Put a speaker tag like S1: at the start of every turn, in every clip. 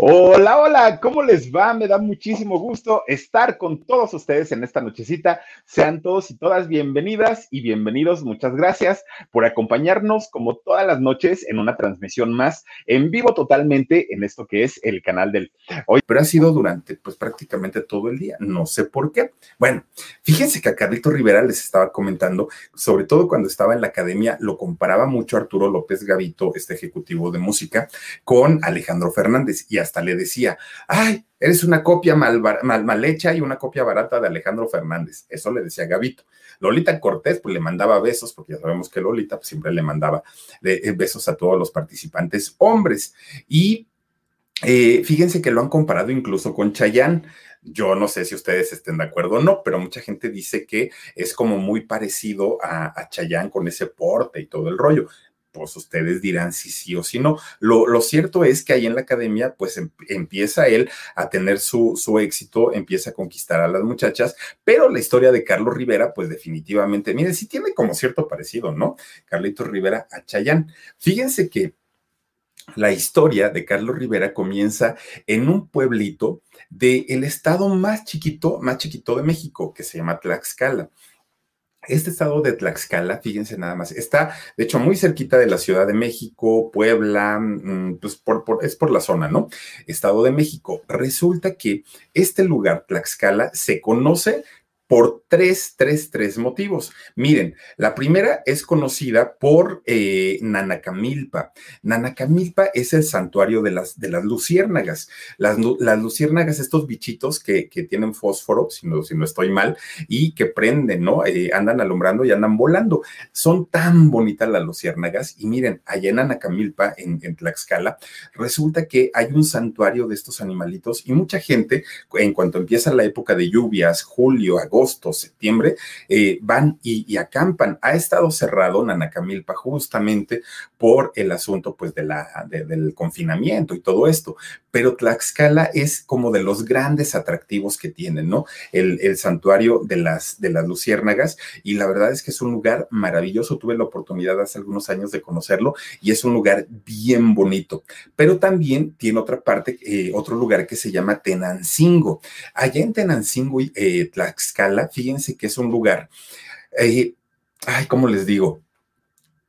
S1: Hola, hola, ¿cómo les va? Me da muchísimo gusto estar con todos ustedes en esta nochecita. Sean todos y todas bienvenidas y bienvenidos. Muchas gracias por acompañarnos como todas las noches en una transmisión más en vivo totalmente en esto que es el canal del hoy.
S2: Pero ha sido durante pues prácticamente todo el día. No sé por qué. Bueno, fíjense que a Carlito Rivera les estaba comentando, sobre todo cuando estaba en la academia, lo comparaba mucho Arturo López Gavito, este ejecutivo de música, con Alejandro Fernández y hasta le decía, ay, eres una copia mal, mal, hecha y una copia barata de Alejandro Fernández. Eso le decía Gavito. Lolita Cortés, pues le mandaba besos, porque ya sabemos que Lolita pues, siempre le mandaba eh, besos a todos los participantes hombres. Y eh, fíjense que lo han comparado incluso con Chayán. Yo no sé si ustedes estén de acuerdo o no, pero mucha gente dice que es como muy parecido a, a Chayán con ese porte y todo el rollo pues ustedes dirán si sí o si no. Lo, cierto es que ahí en la academia, pues em, empieza él a tener su, su éxito, empieza a conquistar a las muchachas, pero la historia de Carlos Rivera, pues definitivamente, miren, sí tiene como cierto parecido, ¿no? Carlitos Rivera a Chayán. Fíjense que la historia de Carlos Rivera comienza en un pueblito del estado más chiquito, más chiquito de México, que se llama Tlaxcala. Este estado de Tlaxcala, fíjense nada más, está de hecho muy cerquita de la Ciudad de México, Puebla, mm, pues es por la zona, ¿no? Estado de México. Resulta que este lugar, Tlaxcala, se conoce por tres, tres, tres motivos. Miren, la primera es conocida por eh, Nanacamilpa. Nanacamilpa es el santuario de las, de las luciérnagas. Las, luciérnagas, estos bichitos que, que tienen fósforo, si no, si no, estoy mal, y que prenden, ¿no? Eh, andan alumbrando y andan volando. Son tan bonitas las luciérnagas. Y miren, allá en Nanacamilpa, en, en Tlaxcala, resulta que hay un santuario de estos animalitos y mucha gente, en cuanto empieza la época de lluvias, julio, agosto, agosto, septiembre, eh, van y, acampan. Ha estado cerrado Nanacamilpa justamente por el asunto pues de la, del confinamiento y todo esto, pero Tlaxcala es como de los grandes atractivos que tienen, ¿no? El, el santuario de las, de las luciérnagas y la verdad es que es un lugar maravilloso. Tuve la oportunidad hace algunos años de conocerlo y es un lugar bien bonito, pero también tiene otra parte, eh, otro lugar que se llama Tenancingo. Allá en Tenancingo, eh, Tlaxcala, fíjense que es un lugar, eh, ay, ¿cómo les digo?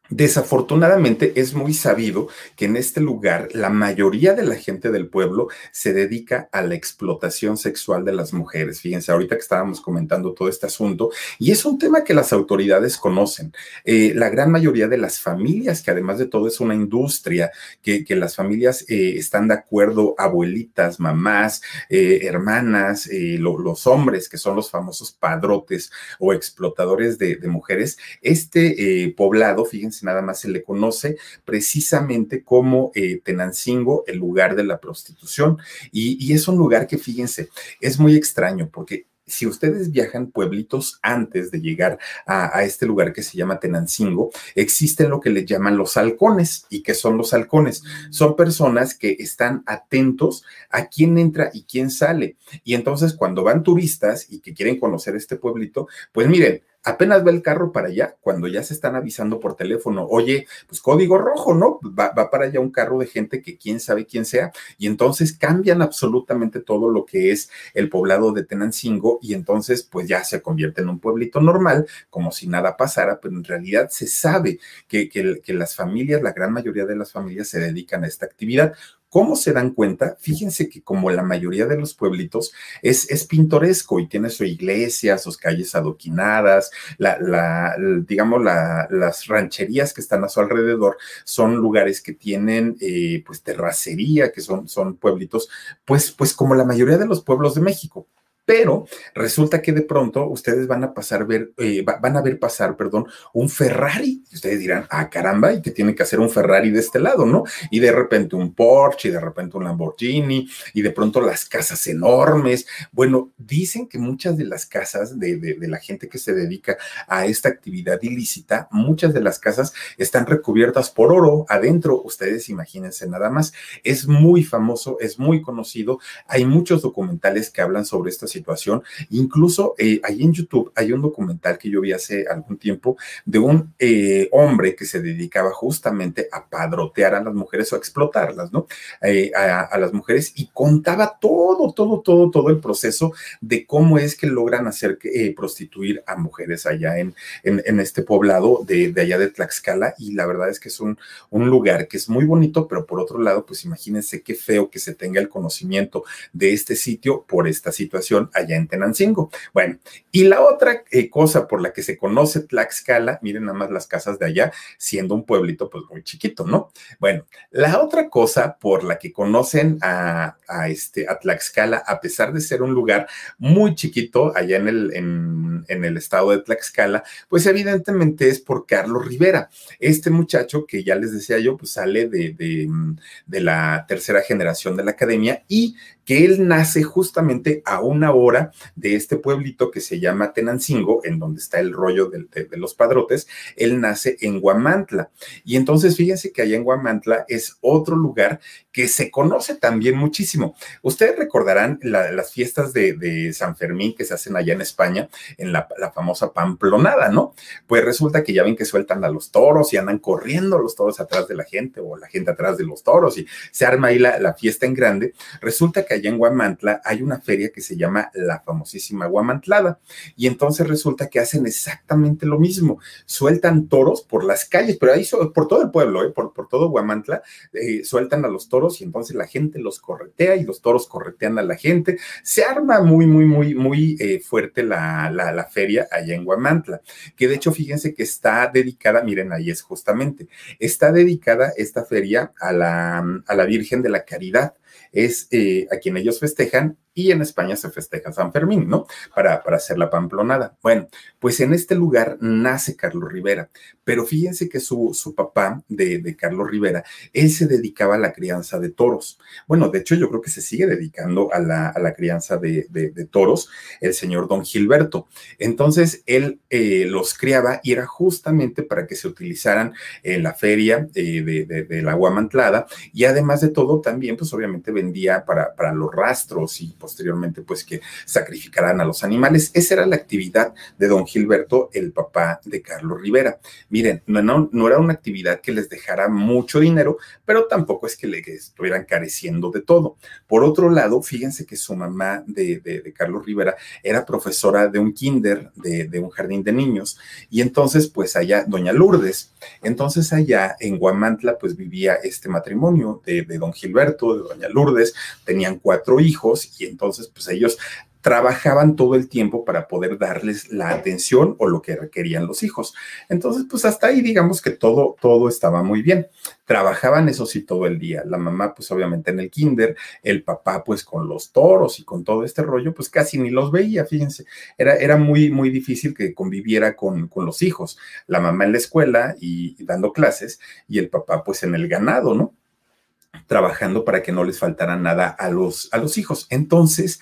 S2: Desafortunadamente es muy sabido que en este lugar la mayoría de la gente del pueblo se dedica a la explotación sexual de las mujeres. Fíjense, ahorita que estábamos comentando todo este asunto, y es un tema que las autoridades conocen. Eh, la gran mayoría de las familias, que además de todo es una industria, que, las familias eh, están de acuerdo, abuelitas, mamás, eh, hermanas, los hombres, que son los famosos padrotes o explotadores de mujeres, este poblado, fíjense, nada más se le conoce precisamente como eh, Tenancingo, el lugar de la prostitución. Y, es un lugar que, fíjense, es muy extraño porque si ustedes viajan pueblitos antes de llegar a, este lugar que se llama Tenancingo, existen lo que le llaman los halcones. ¿Y qué son los halcones? Son personas que están atentos a quién entra y quién sale. Y entonces cuando van turistas y que quieren conocer este pueblito, pues miren, apenas ve el carro para allá, cuando ya se están avisando por teléfono, oye, pues código rojo, ¿no? Va, va, para allá un carro de gente que quién sabe quién sea, y entonces cambian absolutamente todo lo que es el poblado de Tenancingo, y entonces pues ya se convierte en un pueblito normal, como si nada pasara, pero en realidad se sabe que, que las familias, la gran mayoría de las familias se dedican a esta actividad. ¿Cómo se dan cuenta? Fíjense que como la mayoría de los pueblitos es, es pintoresco y tiene su iglesia, sus calles adoquinadas, la, digamos, la, las rancherías que están a su alrededor son lugares que tienen eh, pues terracería, que son, son pueblitos, pues, pues como la mayoría de los pueblos de México pero resulta que de pronto ustedes van a pasar ver, eh, van a ver pasar, perdón, un Ferrari. Ustedes dirán, ah, caramba, ¿y qué tiene que hacer un Ferrari de este lado, no? Y de repente un Porsche, y de repente un Lamborghini, y de pronto las casas enormes. Bueno, dicen que muchas de las casas de, de, de la gente que se dedica a esta actividad ilícita, muchas de las casas están recubiertas por oro adentro. Ustedes imagínense nada más. Es muy famoso, es muy conocido. Hay muchos documentales que hablan sobre esta situación situación. Incluso eh, ahí en YouTube hay un documental que yo vi hace algún tiempo de un eh, hombre que se dedicaba justamente a padrotear a las mujeres o a explotarlas, ¿no? Eh, a, las mujeres y contaba todo, todo, todo, todo el proceso de cómo es que logran hacer prostituir a mujeres allá en, en, en este poblado de, de, allá de Tlaxcala y la verdad es que es un, un lugar que es muy bonito, pero por otro lado, pues imagínense qué feo que se tenga el conocimiento de este sitio por esta situación allá en Tenancingo. Bueno, y la otra eh, cosa por la que se conoce Tlaxcala, miren nada más las casas de allá, siendo un pueblito pues muy chiquito, ¿no? Bueno, la otra cosa por la que conocen a, este, Tlaxcala, a pesar de ser un lugar muy chiquito allá en el, en, el estado de Tlaxcala, pues evidentemente es por Carlos Rivera, este muchacho que ya les decía yo, pues sale de, de la tercera generación de la academia y que él nace justamente a una hora de este pueblito que se llama Tenancingo, en donde está el rollo de, los padrotes, él nace en Guamantla. Y entonces fíjense que allá en Guamantla es otro lugar que se conoce también muchísimo. Ustedes recordarán la, las fiestas de, San Fermín que se hacen allá en España, en la, la, famosa pamplonada, ¿no? Pues resulta que ya ven que sueltan a los toros y andan corriendo los toros atrás de la gente o la gente atrás de los toros y se arma ahí la, la fiesta en grande. Resulta que allá en Guamantla hay una feria que se llama la famosísima Guamantlada. Y entonces resulta que hacen exactamente lo mismo. Sueltan toros por las calles, pero ahí por todo el pueblo, ¿eh? por, por todo Guamantla, eh, sueltan a los toros y entonces la gente los corretea y los toros corretean a la gente. Se arma muy, muy, muy, muy eh, fuerte la, la, la feria allá en Guamantla, que de hecho fíjense que está dedicada, miren, ahí es justamente, está dedicada esta feria a la, a la Virgen de la Caridad es eh, a quien ellos festejan y en España se festeja San Fermín, ¿no? Para, para hacer la pamplonada. Bueno, pues en este lugar nace Carlos Rivera, pero fíjense que su, su papá de, de, Carlos Rivera, él se dedicaba a la crianza de toros. Bueno, de hecho yo creo que se sigue dedicando a la, a la crianza de, de, toros, el señor don Gilberto. Entonces, él eh, los criaba y era justamente para que se utilizaran en la feria eh, de, la y además de todo, también pues obviamente vendía para, para los rastros y posteriormente pues que sacrificaran a los animales. Esa era la actividad de don Gilberto, el papá de Carlos Rivera. Miren, no, no, no era una actividad que les dejara mucho dinero, pero tampoco es que le estuvieran careciendo de todo. Por otro lado, fíjense que su mamá de, de, Carlos Rivera era profesora de un kinder, de, de un jardín de niños, y entonces pues allá, doña Lourdes, entonces allá en Guamantla pues vivía este matrimonio de, de don Gilberto, de doña Lourdes, tenían cuatro hijos y entonces pues ellos trabajaban todo el tiempo para poder darles la atención o lo que requerían los hijos. Entonces, pues hasta ahí digamos que todo, todo estaba muy bien. Trabajaban eso sí todo el día. La mamá, pues obviamente en el kinder, el papá, pues con los toros y con todo este rollo, pues casi ni los veía, fíjense. Era, era muy, muy difícil que conviviera con, con los hijos. La mamá en la escuela y, y dando clases y el papá, pues en el ganado, ¿no? Trabajando para que no les faltara nada a los, a los hijos. Entonces,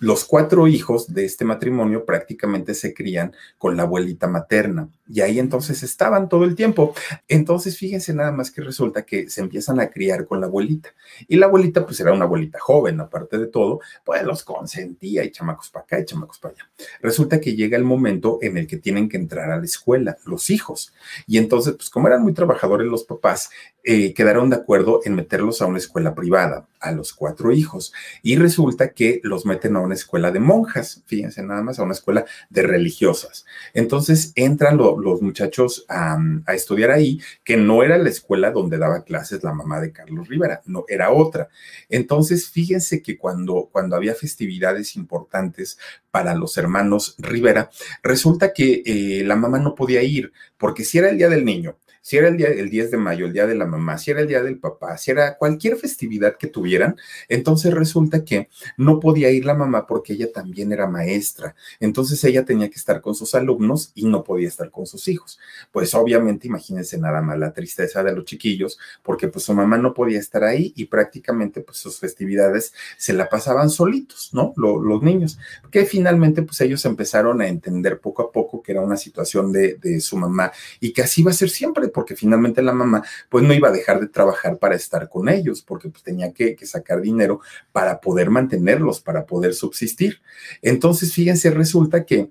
S2: los cuatro hijos de este matrimonio prácticamente se crían con la abuelita materna y ahí entonces estaban todo el tiempo. Entonces, fíjense nada más que resulta que se empiezan a criar con la abuelita y la abuelita pues era una abuelita joven, aparte de todo, pues los consentía y chamacos para acá y chamacos para allá. Resulta que llega el momento en el que tienen que entrar a la escuela los hijos y entonces pues como eran muy trabajadores los papás, eh, quedaron de acuerdo en meterlos a una escuela privada, a los cuatro hijos. Y resulta que los meten a una escuela de monjas, fíjense nada más, a una escuela de religiosas. Entonces entran los muchachos a, a, estudiar ahí, que no era la escuela donde daba clases la mamá de Carlos Rivera, no, era otra. Entonces, fíjense que cuando, cuando había festividades importantes para los hermanos Rivera, resulta que eh, la mamá no podía ir, porque si era el día del niño, si era el día el 10 de mayo, el día de la mamá, si era el día del papá, si era cualquier festividad que tuvieran, entonces resulta que no podía ir la mamá porque ella también era maestra. Entonces ella tenía que estar con sus alumnos y no podía estar con sus hijos. Pues obviamente imagínense nada más la tristeza de los chiquillos porque pues su mamá no podía estar ahí y prácticamente pues sus festividades se la pasaban solitos, ¿no? los niños, que finalmente pues ellos empezaron a entender poco a poco que era una situación de, de su mamá y que así va a ser siempre porque finalmente la mamá pues no iba a dejar de trabajar para estar con ellos, porque pues tenía que, que sacar dinero para poder mantenerlos, para poder subsistir. Entonces, fíjense, resulta que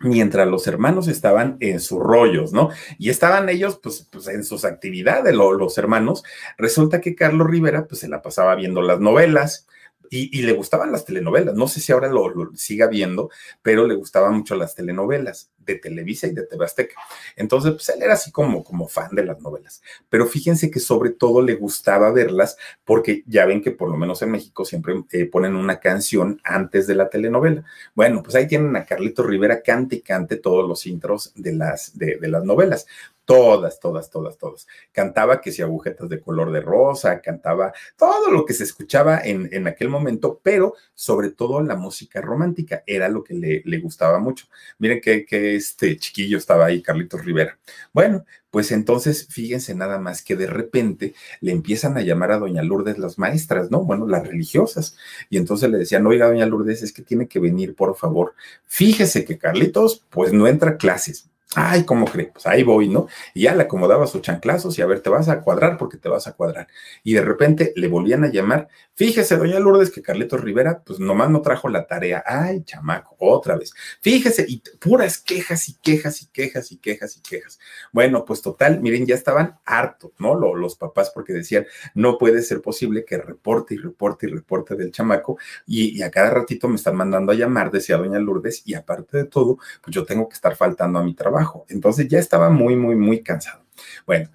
S2: mientras los hermanos estaban en sus rollos, ¿no? Y estaban ellos, pues, pues en sus actividades, los hermanos. Resulta que Carlos Rivera, pues, se la pasaba viendo las novelas, y, le gustaban las telenovelas. No sé si ahora lo, siga viendo, pero le gustaban mucho las telenovelas de Televisa y de TV Azteca. Entonces, pues él era así como, como fan de las novelas. Pero fíjense que sobre todo le gustaba verlas porque ya ven que por lo menos en México siempre eh, ponen una canción antes de la telenovela. Bueno, pues ahí tienen a Carlito Rivera cante y cante todos los intros de las, de, de las novelas todas, todas, todas, todas. Cantaba que si agujetas de color de rosa, cantaba todo lo que se escuchaba en, en aquel momento, pero sobre todo la música romántica era lo que le, le gustaba mucho. Miren que, que, este chiquillo estaba ahí, Carlitos Rivera. Bueno, pues entonces fíjense nada más que de repente le empiezan a llamar a doña Lourdes las maestras, ¿no? Bueno, las religiosas. Y entonces le decían, oiga, doña Lourdes, es que tiene que venir, por favor. Fíjese que Carlitos, pues no entra a clases Ay, ¿cómo cree? Pues ahí voy, ¿no? Y ya le acomodaba sus chanclazos y a ver, te vas a cuadrar porque te vas a cuadrar. Y de repente le volvían a llamar. Fíjese, doña Lourdes, que Carletos Rivera, pues nomás no trajo la tarea. Ay, chamaco, otra vez. Fíjese, y puras quejas y quejas y quejas y quejas y quejas. Bueno, pues total, miren, ya estaban hartos, ¿no? Los, papás porque decían, no puede ser posible que reporte y reporte y reporte del chamaco. Y, y a cada ratito me están mandando a llamar, decía doña Lourdes, y aparte de todo, pues yo tengo que estar faltando a mi trabajo entonces ya estaba muy, muy, muy cansado. Bueno,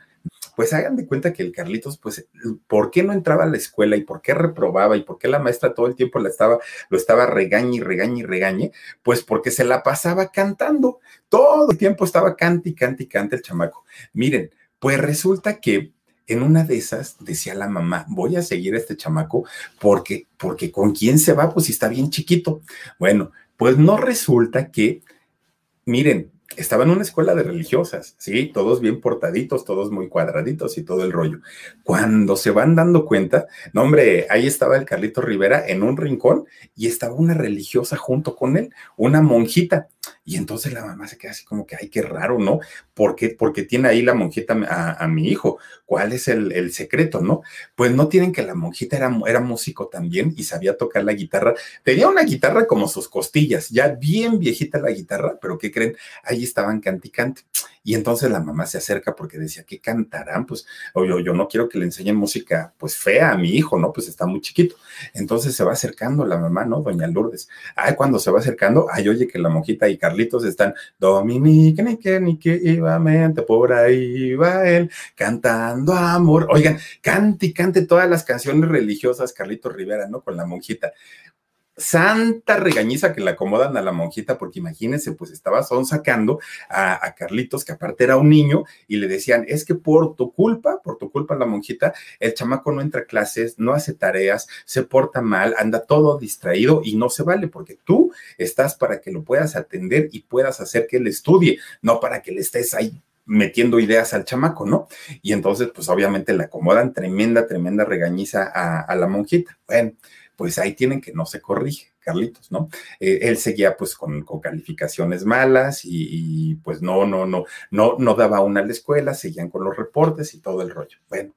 S2: pues hagan de cuenta que el Carlitos, pues, ¿por qué no entraba a la escuela y por qué reprobaba y por qué la maestra todo el tiempo la estaba, lo estaba regañe y regañe y regañe? Pues porque se la pasaba cantando. Todo el tiempo estaba cante y cante y cante el chamaco. Miren, pues resulta que en una de esas decía la mamá, voy a seguir a este chamaco porque, porque con quién se va, pues si está bien chiquito. Bueno, pues no resulta que, miren, estaba en una escuela de religiosas, sí, todos bien portaditos, todos muy cuadraditos y todo el rollo. Cuando se van dando cuenta, no hombre, ahí estaba el Carlito Rivera en un rincón y estaba una religiosa junto con él, una monjita. Y entonces la mamá se queda así como que, ay, qué raro, ¿no? ¿Por qué? Porque tiene ahí la monjita a, mi hijo. ¿Cuál es el, secreto, no? Pues no tienen que la monjita era, era músico también y sabía tocar la guitarra. Tenía una guitarra como sus costillas, ya bien viejita la guitarra, pero ¿qué creen? Ahí estaban canticante. Y entonces la mamá se acerca porque decía, ¿qué cantarán? Pues yo, yo no quiero que le enseñen música pues fea a mi hijo, ¿no? Pues está muy chiquito. Entonces se va acercando la mamá, ¿no? Doña Lourdes. Ay, cuando se va acercando, ay, oye que la monjita y Carlitos están, Dominique, ni que, ni que, mente por ahí va él, cantando amor. Oigan, cante y cante todas las canciones religiosas, Carlitos Rivera, ¿no? Con la monjita santa regañiza que le acomodan a la monjita, porque imagínense, pues estaba son sacando a, Carlitos, que aparte era un niño, y le decían, es que por tu culpa, por tu culpa la monjita, el chamaco no entra a clases, no hace tareas, se porta mal, anda todo distraído y no se vale, porque tú estás para que lo puedas atender y puedas hacer que él estudie, no para que le estés ahí metiendo ideas al chamaco, ¿no? Y entonces, pues obviamente le acomodan tremenda, tremenda regañiza a, a la monjita. Bueno, pues ahí tienen que no se corrige. Carlitos, ¿no? Eh, él seguía pues con, calificaciones malas y, pues no, no, no, no, no daba una a la escuela, seguían con los reportes y todo el rollo. Bueno,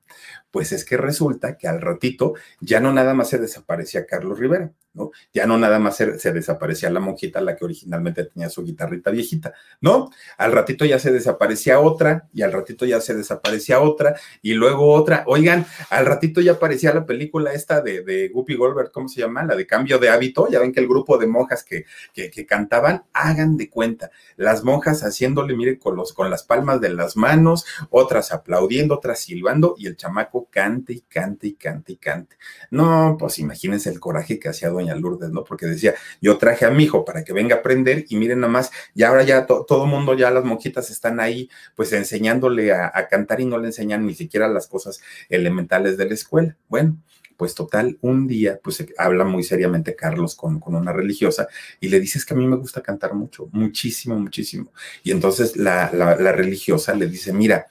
S2: pues es que resulta que al ratito ya no nada más se desaparecía Carlos Rivera, ¿no? Ya no nada más se, desaparecía la monjita, la que originalmente tenía su guitarrita viejita, ¿no? Al ratito ya se desaparecía otra y al ratito ya se desaparecía otra y luego otra. Oigan, al ratito ya aparecía la película esta de, Guppy Goldberg, ¿cómo se llama? La de cambio de hábito, ven que el grupo de monjas que, que, cantaban, hagan de cuenta, las monjas haciéndole, mire, con, los, con las palmas de las manos, otras aplaudiendo, otras silbando, y el chamaco cante y cante y cante y cante. No, pues imagínense el coraje que hacía doña Lourdes, ¿no? Porque decía, yo traje a mi hijo para que venga a aprender, y miren nada más, y ahora ya todo el mundo, ya las monjitas están ahí, pues enseñándole a, cantar y no le enseñan ni siquiera las cosas elementales de la escuela. Bueno, pues total, un día, pues habla muy seriamente Carlos con, con una religiosa y le dice, es que a mí me gusta cantar mucho, muchísimo, muchísimo. Y entonces la, religiosa le dice, mira,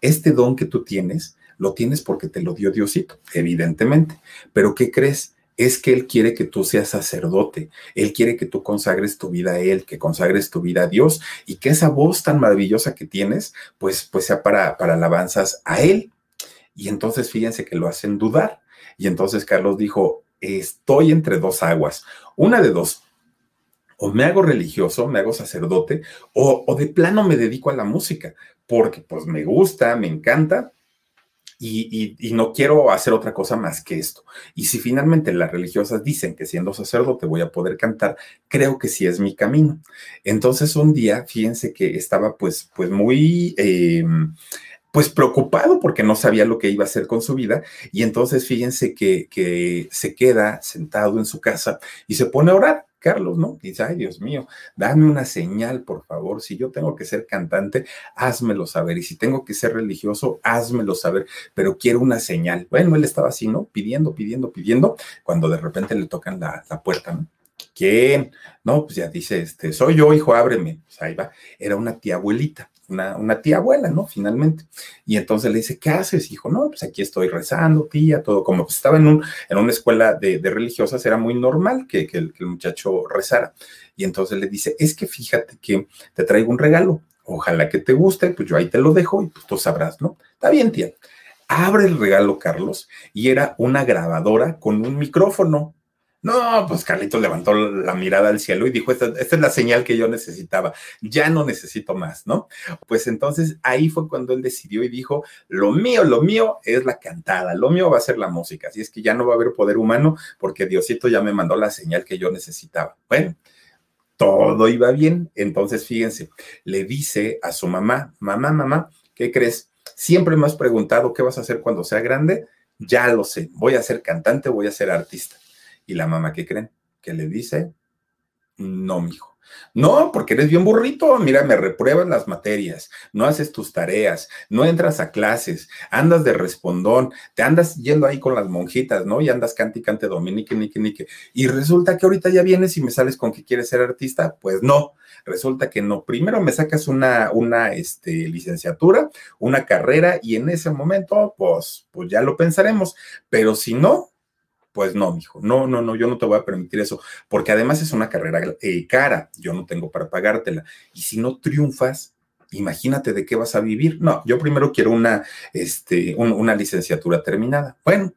S2: este don que tú tienes, lo tienes porque te lo dio Diosito, evidentemente. Pero ¿qué crees? es que Él quiere que tú seas sacerdote, Él quiere que tú consagres tu vida a Él, que consagres tu vida a Dios y que esa voz tan maravillosa que tienes, pues, pues sea para, para alabanzas a Él. Y entonces fíjense que lo hacen dudar. Y entonces Carlos dijo, estoy entre dos aguas, una de dos. O me hago religioso, me hago sacerdote, o, de plano me dedico a la música, porque pues me gusta, me encanta, y, no quiero hacer otra cosa más que esto. Y si finalmente las religiosas dicen que siendo sacerdote voy a poder cantar, creo que sí es mi camino. Entonces un día, fíjense que estaba pues, pues muy... Eh, pues preocupado porque no sabía lo que iba a hacer con su vida. Y entonces fíjense que se queda sentado en su casa y se pone a orar. Carlos, ¿no? Dice, ay Dios mío, dame una señal, por favor. Si yo tengo que ser cantante, házmelo saber. Y si tengo que ser religioso, házmelo saber. Pero quiero una señal. Bueno, él estaba así, ¿no? Pidiendo, pidiendo, pidiendo, cuando de repente le tocan la, la puerta, ¿no? ¿Quién? No, pues ya dice, este, soy yo, hijo, ábreme. Pues ahí va. Era una tía abuelita una, tía abuela, ¿no? Finalmente. Y entonces le dice, ¿qué haces, hijo? No, pues aquí estoy rezando, tía, todo. Como pues estaba en, un, en una escuela de, religiosas, era muy normal que, el, muchacho rezara. Y entonces le dice, es que fíjate que te traigo un regalo. Ojalá que te guste, pues yo ahí te lo dejo y pues tú sabrás, ¿no? Está bien, tía. Abre el regalo, Carlos, y era una grabadora con un micrófono. No, pues Carlitos levantó la mirada al cielo y dijo, esta, es la señal que yo necesitaba, ya no necesito más, ¿no? Pues entonces ahí fue cuando él decidió y dijo, lo mío, lo mío es la cantada, lo mío va a ser la música, así es que ya no va a haber poder humano porque Diosito ya me mandó la señal que yo necesitaba. Bueno, todo iba bien, entonces fíjense, le dice a su mamá, mamá, mamá, ¿qué crees? Siempre me has preguntado qué vas a hacer cuando sea grande, ya lo sé, voy a ser cantante, voy a ser artista. Y la mamá, ¿qué creen? Que le dice, no, mijo. No, porque eres bien burrito. Mira, me repruebas las materias, no haces tus tareas, no entras a clases, andas de respondón, te andas yendo ahí con las monjitas, ¿no? Y andas cante cante dominique, nique, nique. Y resulta que ahorita ya vienes y me sales con que quieres ser artista. Pues no, resulta que no. Primero me sacas una, una este, licenciatura, una carrera, y en ese momento, pues, pues ya lo pensaremos. Pero si no, pues no, mijo, no, no, no, yo no te voy a permitir eso, porque además es una carrera eh, cara, yo no tengo para pagártela. Y si no triunfas, imagínate de qué vas a vivir. No, yo primero quiero una, este, una licenciatura terminada. Bueno,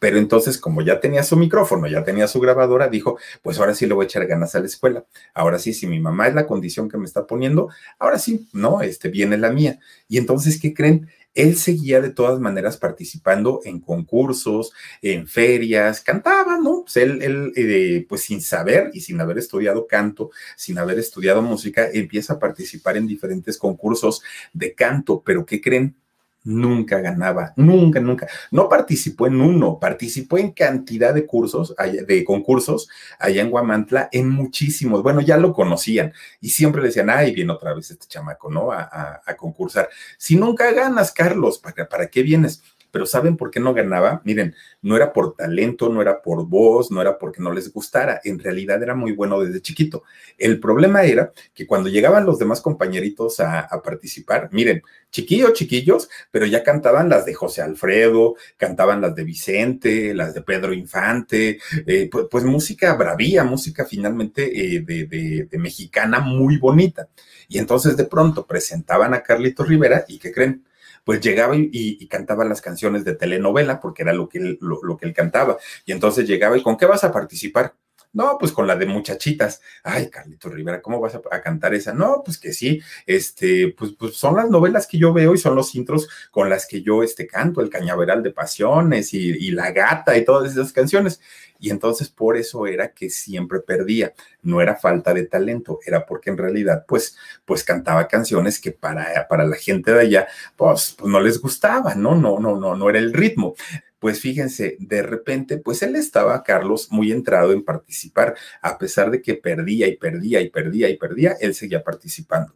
S2: Pero entonces, como ya tenía su micrófono, ya tenía su grabadora, dijo, pues ahora sí le voy a echar ganas a la escuela. Ahora sí, si mi mamá es la condición que me está poniendo, ahora sí, no, este viene la mía. Y entonces, ¿qué creen? Él seguía de todas maneras participando en concursos, en ferias, cantaba, ¿no? Pues él, él eh, pues sin saber y sin haber estudiado canto, sin haber estudiado música, empieza a participar en diferentes concursos de canto, pero ¿qué creen? Nunca ganaba, nunca, nunca. No participó en uno, participó en cantidad de cursos, de concursos allá en Guamantla, en muchísimos. Bueno, ya lo conocían y siempre le decían, ay, viene otra vez este chamaco, ¿no? A, concursar. Si nunca ganas, Carlos, ¿para, ¿para qué vienes? Pero ¿saben por qué no ganaba? Miren, no era por talento, no era por voz, no era porque no les gustara, en realidad era muy bueno desde chiquito. El problema era que cuando llegaban los demás compañeritos a, participar, miren, chiquillos, chiquillos, pero ya cantaban las de José Alfredo, cantaban las de Vicente, las de Pedro Infante, eh, pues, pues, música bravía, música finalmente eh, de, de mexicana muy bonita. Y entonces de pronto presentaban a Carlito Rivera y ¿qué creen? Pues llegaba y, cantaba las canciones de telenovela, porque era lo que, él, lo, que él cantaba. Y entonces llegaba y ¿con qué vas a participar? No, pues con la de muchachitas. Ay, Carlito Rivera, ¿cómo vas a, cantar esa? No, pues que sí, este, pues, pues, son las novelas que yo veo y son los intros con las que yo este, canto, el cañaveral de pasiones y, la gata y todas esas canciones. Y entonces por eso era que siempre perdía. No era falta de talento, era porque en realidad pues, pues cantaba canciones que para, para la gente de allá pues, pues no les gustaba, ¿no? No, no, no, no era el ritmo pues fíjense, de repente, pues él estaba, Carlos, muy entrado en participar, a pesar de que perdía y perdía y perdía y perdía, él seguía participando.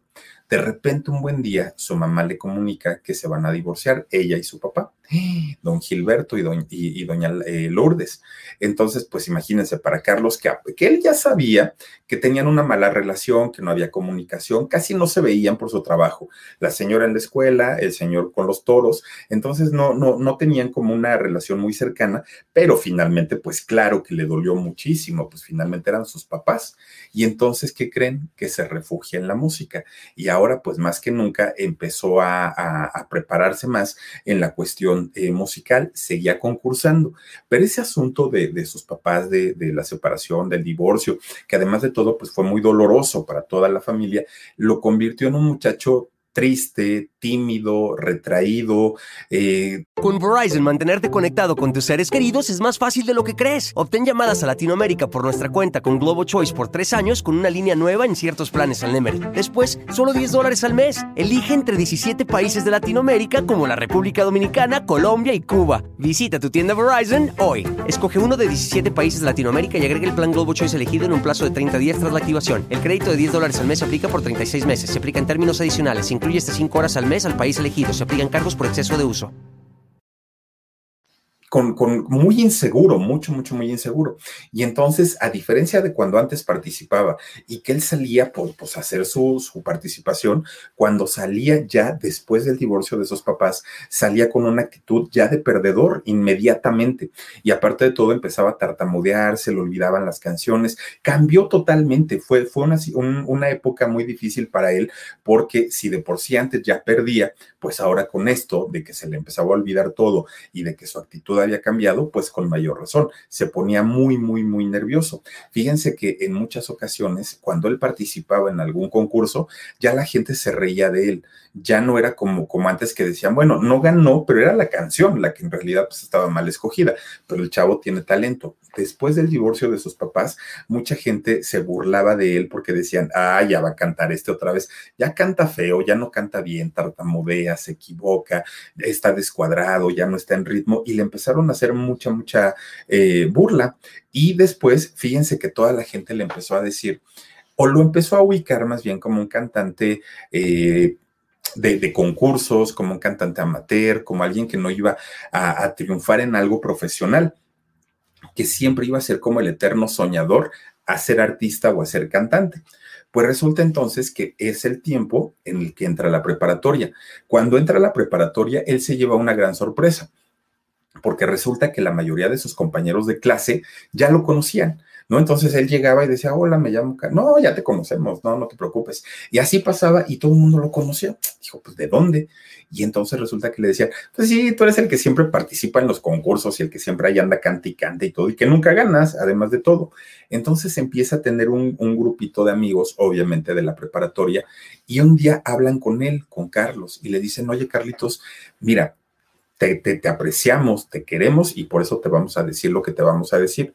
S2: De repente, un buen día, su mamá le comunica que se van a divorciar, ella y su papá, don Gilberto y, doña eh, Lourdes. Entonces, pues imagínense, para Carlos, que, que él ya sabía que tenían una mala relación, que no había comunicación, casi no se veían por su trabajo. La señora en la escuela, el señor con los toros, entonces no, no, no tenían como una relación muy cercana, pero finalmente, pues claro que le dolió muchísimo, pues finalmente eran sus papás. Y entonces, ¿qué creen? Que se refugia en la música. Y ahora pues más que nunca empezó a, prepararse más en la cuestión eh, musical, seguía concursando, pero ese asunto de, sus papás, de, de, la separación, del divorcio, que además de todo pues fue muy doloroso para toda la familia, lo convirtió en un muchacho triste, tímido, retraído.
S3: Eh, con Verizon, mantenerte conectado con tus seres queridos es más fácil de lo que crees. Obtén llamadas a Latinoamérica por nuestra cuenta con Globo Choice por tres años con una línea nueva en ciertos planes al Nemery. Después, solo 10 dólares al mes. Elige entre 17 países de Latinoamérica como la República Dominicana, Colombia y Cuba. Visita tu tienda Verizon hoy. Escoge uno de 17 países de Latinoamérica y agrega el plan Globo Choice elegido en un plazo de 30 días tras la activación. El crédito de 10 dólares al mes se aplica por 36 meses. Se aplica en términos adicionales incluye hasta 5 horas al mes al país elegido. Se aplican cargos por exceso de uso
S2: con, muy inseguro, mucho, mucho, muy inseguro. Y entonces, a diferencia de cuando antes participaba y que él salía por pues, hacer su, su participación, cuando salía ya después del divorcio de sus papás, salía con una actitud ya de perdedor inmediatamente. Y aparte de todo, empezaba a tartamudear, se le olvidaban las canciones, cambió totalmente. Fue, fue una, una época muy difícil para él, porque si de por sí antes ya perdía, pues ahora con esto de que se le empezaba a olvidar todo y de que su actitud había cambiado, pues con mayor razón. Se ponía muy, muy, muy nervioso. Fíjense que en muchas ocasiones, cuando él participaba en algún concurso, ya la gente se reía de él. Ya no era como, como antes que decían, bueno, no ganó, pero era la canción la que en realidad pues, estaba mal escogida. Pero el chavo tiene talento. Después del divorcio de sus papás, mucha gente se burlaba de él porque decían, ah, ya va a cantar este otra vez. Ya canta feo, ya no canta bien, tartamudea, se equivoca, está descuadrado, ya no está en ritmo. Y le empezaron a hacer mucha, mucha eh, burla. Y después, fíjense que toda la gente le empezó a decir, o lo empezó a ubicar más bien como un cantante eh, de, concursos, como un cantante amateur, como alguien que no iba a, triunfar en algo profesional, que siempre iba a ser como el eterno soñador a ser artista o a ser cantante. Pues resulta entonces que es el tiempo en el que entra la preparatoria. Cuando entra la preparatoria, él se lleva una gran sorpresa porque resulta que la mayoría de sus compañeros de clase ya lo conocían. ¿No? Entonces él llegaba y decía, hola, me llamo, no, ya te conocemos, no, no te preocupes. Y así pasaba y todo el mundo lo conocía. Dijo, pues, ¿de dónde? Y entonces resulta que le decía, pues sí, tú eres el que siempre participa en los concursos y el que siempre ahí anda cante y cante y todo, y que nunca ganas, además de todo. Entonces empieza a tener un, un grupito de amigos, obviamente de la preparatoria, y un día hablan con él, con Carlos, y le dicen, oye, Carlitos, mira, te, te, te, apreciamos, te queremos y por eso te vamos a decir lo que te vamos a decir.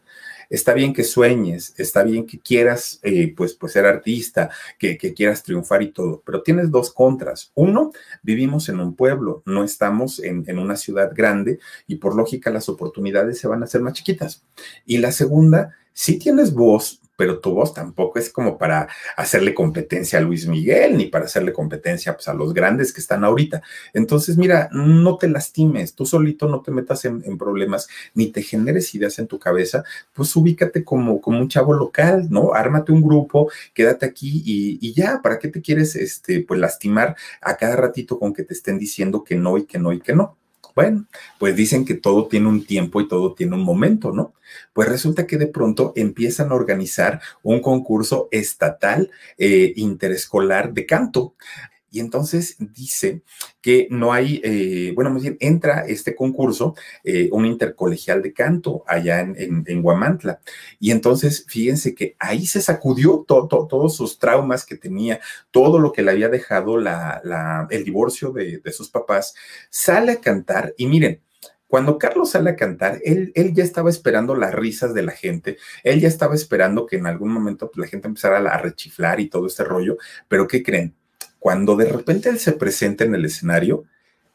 S2: Está bien que sueñes, está bien que quieras, eh, pues, pues ser artista, que, que, quieras triunfar y todo, pero tienes dos contras. Uno, vivimos en un pueblo, no estamos en, en una ciudad grande y por lógica las oportunidades se van a hacer más chiquitas. Y la segunda, si tienes voz, pero tu voz tampoco es como para hacerle competencia a Luis Miguel, ni para hacerle competencia pues, a los grandes que están ahorita. Entonces, mira, no te lastimes, tú solito no te metas en, problemas, ni te generes ideas en tu cabeza, pues ubícate como, como un chavo local, ¿no? Ármate un grupo, quédate aquí y, y, ya, ¿para qué te quieres, este, pues, lastimar a cada ratito con que te estén diciendo que no y que no y que no? Bueno, pues dicen que todo tiene un tiempo y todo tiene un momento, ¿no? Pues resulta que de pronto empiezan a organizar un concurso estatal eh, interescolar de canto. Y entonces dice que no hay, eh, bueno, más bien entra este concurso, eh, un intercolegial de canto allá en, en, Guamantla. Y entonces fíjense que ahí se sacudió to, to, todos sus traumas que tenía, todo lo que le había dejado la, el divorcio de, de sus papás, sale a cantar y miren, cuando Carlos sale a cantar, él, él, ya estaba esperando las risas de la gente, él ya estaba esperando que en algún momento la gente empezara a rechiflar y todo este rollo, pero ¿qué creen? Cuando de repente él se presenta en el escenario,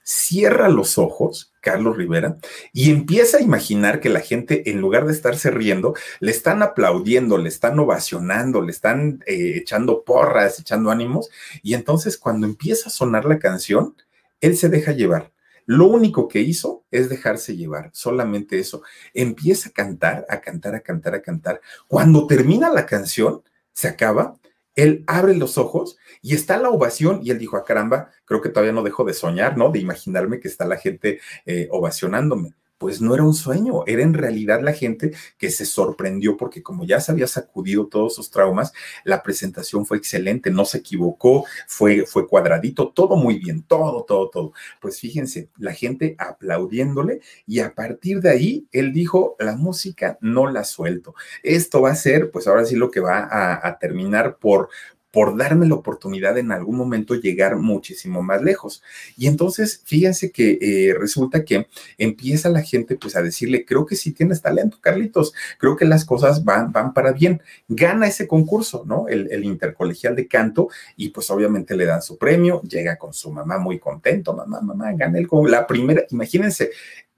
S2: cierra los ojos, Carlos Rivera, y empieza a imaginar que la gente, en lugar de estarse riendo, le están aplaudiendo, le están ovacionando, le están eh, echando porras, echando ánimos, y entonces cuando empieza a sonar la canción, él se deja llevar. Lo único que hizo es dejarse llevar, solamente eso. Empieza a cantar, a cantar, a cantar, a cantar. Cuando termina la canción, se acaba, él abre los ojos y está la ovación y él dijo, a ah, caramba, creo que todavía no dejo de soñar, ¿no? De imaginarme que está la gente eh, ovacionándome pues no era un sueño, era en realidad la gente que se sorprendió porque como ya se había sacudido todos sus traumas, la presentación fue excelente, no se equivocó, fue, fue cuadradito, todo muy bien, todo, todo, todo. Pues fíjense, la gente aplaudiéndole y a partir de ahí él dijo, la música no la suelto. Esto va a ser, pues ahora sí lo que va a, a terminar por, por darme la oportunidad en algún momento llegar muchísimo más lejos. Y entonces, fíjense que eh, resulta que empieza la gente pues a decirle, creo que sí tienes talento, Carlitos, creo que las cosas van, van para bien. Gana ese concurso, ¿no? El, intercolegial de canto y pues obviamente le dan su premio, llega con su mamá muy contento, mamá, mamá, gané el, la primera, imagínense,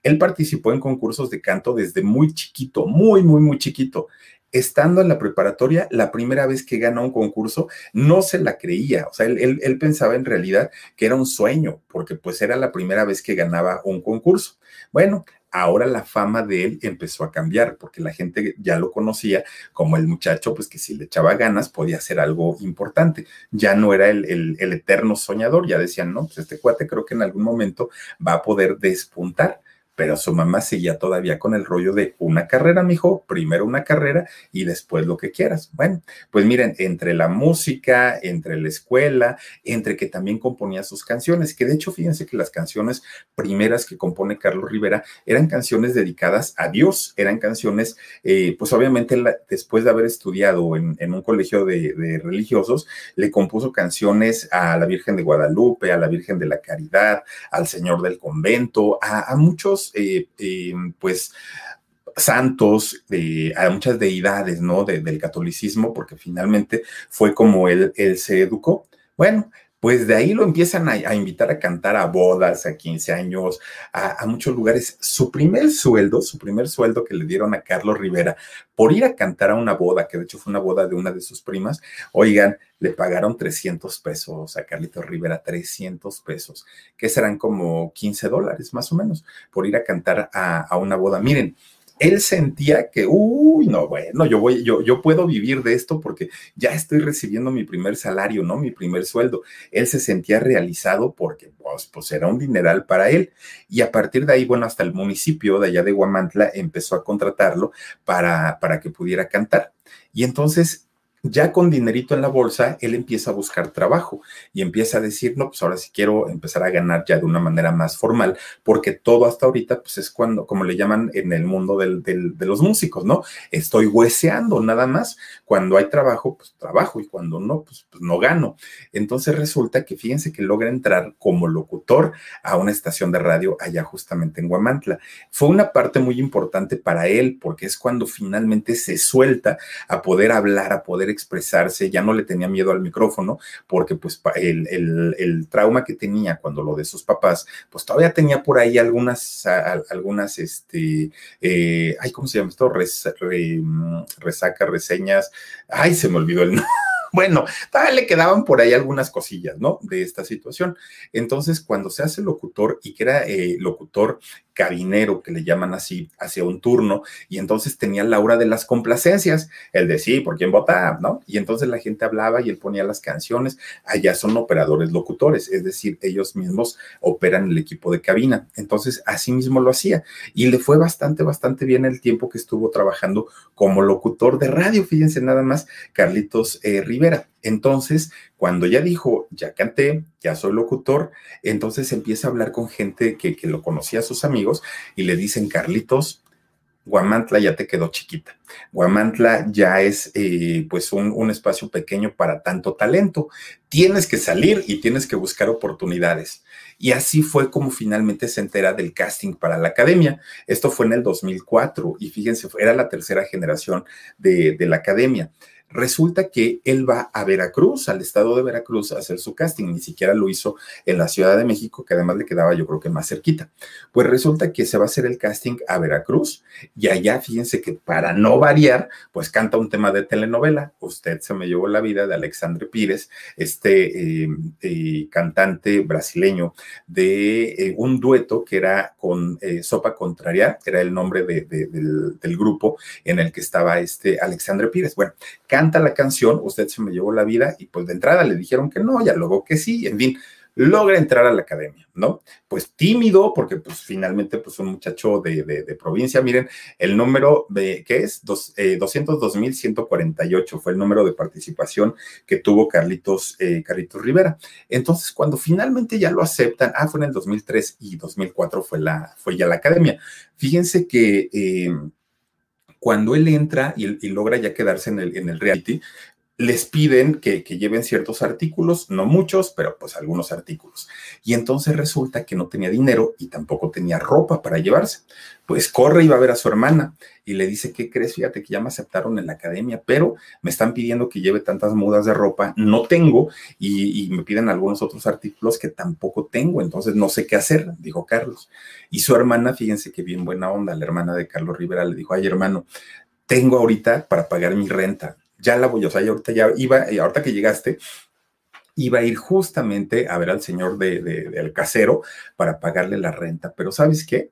S2: él participó en concursos de canto desde muy chiquito, muy, muy, muy chiquito estando en la preparatoria, la primera vez que gana un concurso, no se la creía. O sea, él, él, pensaba en realidad que era un sueño, porque pues era la primera vez que ganaba un concurso. Bueno, ahora la fama de él empezó a cambiar, porque la gente ya lo conocía como el muchacho, pues que si le echaba ganas podía hacer algo importante. Ya no era el, el eterno soñador, ya decían, no, pues este cuate creo que en algún momento va a poder despuntar pero su mamá seguía todavía con el rollo de una carrera, mijo, primero una carrera y después lo que quieras. Bueno, pues miren, entre la música, entre la escuela, entre que también componía sus canciones, que de hecho fíjense que las canciones primeras que compone Carlos Rivera eran canciones dedicadas a Dios, eran canciones, eh, pues obviamente después de haber estudiado en, en un colegio de, religiosos, le compuso canciones a la Virgen de Guadalupe, a la Virgen de la Caridad, al Señor del Convento, a muchos eh, eh, pues, santos, eh, a muchas deidades, ¿no? De, del catolicismo, porque finalmente fue como él, él se educó. Bueno, pues de ahí lo empiezan a, invitar a cantar a bodas, a 15 años, a, muchos lugares. Su primer sueldo, su primer sueldo que le dieron a Carlos Rivera por ir a cantar a una boda, que de hecho fue una boda de una de sus primas, oigan, le pagaron 300 pesos a Carlitos Rivera, 300 pesos, que serán como 15 dólares más o menos, por ir a cantar a una boda. Miren, él sentía que, uy, no, bueno, yo voy, yo, yo puedo vivir de esto porque ya estoy recibiendo mi primer salario, ¿no? Mi primer sueldo. Él se sentía realizado porque, pues, pues era un dineral para él. Y a partir de ahí, bueno, hasta el municipio de allá de Guamantla empezó a contratarlo para, para que pudiera cantar. Y entonces ya con dinerito en la bolsa, él empieza a buscar trabajo y empieza a decir, no, pues ahora sí quiero empezar a ganar ya de una manera más formal, porque todo hasta ahorita, pues es cuando, como le llaman en el mundo del, de los músicos, ¿no? Estoy hueseando nada más. Cuando hay trabajo, pues trabajo y cuando no, pues, pues no gano. Entonces resulta que fíjense que logra entrar como locutor a una estación de radio allá justamente en Guamantla. Fue una parte muy importante para él porque es cuando finalmente se suelta a poder hablar, a poder expresarse, ya no le tenía miedo al micrófono, porque pues el, el, trauma que tenía cuando lo de sus papás, pues todavía tenía por ahí algunas, algunas, este, eh, ay, ¿cómo se llama esto? Mm, resaca, reseñas, ay, se me olvidó el nombre bueno, le quedaban por ahí algunas cosillas, ¿no? De esta situación. Entonces, cuando se hace locutor y que era eh, locutor cabinero, que le llaman así, hacia un turno, y entonces tenía la aura de las complacencias, el de sí, ¿por quién vota? ¿No? Y entonces la gente hablaba y él ponía las canciones, allá son operadores locutores, es decir, ellos mismos operan el equipo de cabina, entonces así mismo lo hacía, y le fue bastante, bastante bien el tiempo que estuvo trabajando como locutor de radio, fíjense nada más, Carlitos eh, Entonces, cuando ya dijo, ya canté, ya soy locutor, entonces empieza a hablar con gente que, lo conocía a sus amigos y le dicen, Carlitos, Guamantla ya te quedó chiquita. Guamantla ya es eh, pues un, espacio pequeño para tanto talento. Tienes que salir y tienes que buscar oportunidades. Y así fue como finalmente se entera del casting para la academia. Esto fue en el 2004 y fíjense, era la tercera generación de la academia. Resulta que él va a Veracruz, al estado de Veracruz, a hacer su casting. Ni siquiera lo hizo en la Ciudad de México, que además le quedaba yo creo que más cerquita. Pues resulta que se va a hacer el casting a Veracruz y allá, fíjense que para no variar, pues canta un tema de telenovela. Usted se me llevó la vida de Alexandre Pires, este eh, eh, cantante brasileño de eh, un dueto que era con Sopa Contraria, que era el nombre del, del, grupo en el que estaba este Alexandre Pires. Bueno, canta la canción, usted se me llevó la vida y pues de entrada le dijeron que no, ya luego que sí, en fin, logra entrar a la academia, ¿no? Pues tímido, porque pues finalmente pues un muchacho de, de, provincia, miren, el número de, ¿qué es? Dos, eh, 202.148 fue el número de participación que tuvo Carlitos, eh, Carlitos Rivera. Entonces, cuando finalmente ya lo aceptan, ah, fue en el 2003 y 2004 fue, la, fue ya la academia. Fíjense que... Eh, cuando él entra y, logra ya quedarse en el, en el reality, les piden que, lleven ciertos artículos, no muchos, pero pues algunos artículos. Y entonces resulta que no tenía dinero y tampoco tenía ropa para llevarse. Pues corre y va a ver a su hermana y le dice, ¿qué crees? Fíjate que ya me aceptaron en la academia, pero me están pidiendo que lleve tantas mudas de ropa, no tengo y, y me piden algunos otros artículos que tampoco tengo, entonces no sé qué hacer, dijo Carlos. Y su hermana, fíjense que bien buena onda, la hermana de Carlos Rivera le dijo, ay hermano, tengo ahorita para pagar mi renta ya la voy, o sea, ahorita ya iba, y ahorita que llegaste, iba a ir justamente a ver al señor de, del casero para pagarle la renta. Pero ¿sabes qué?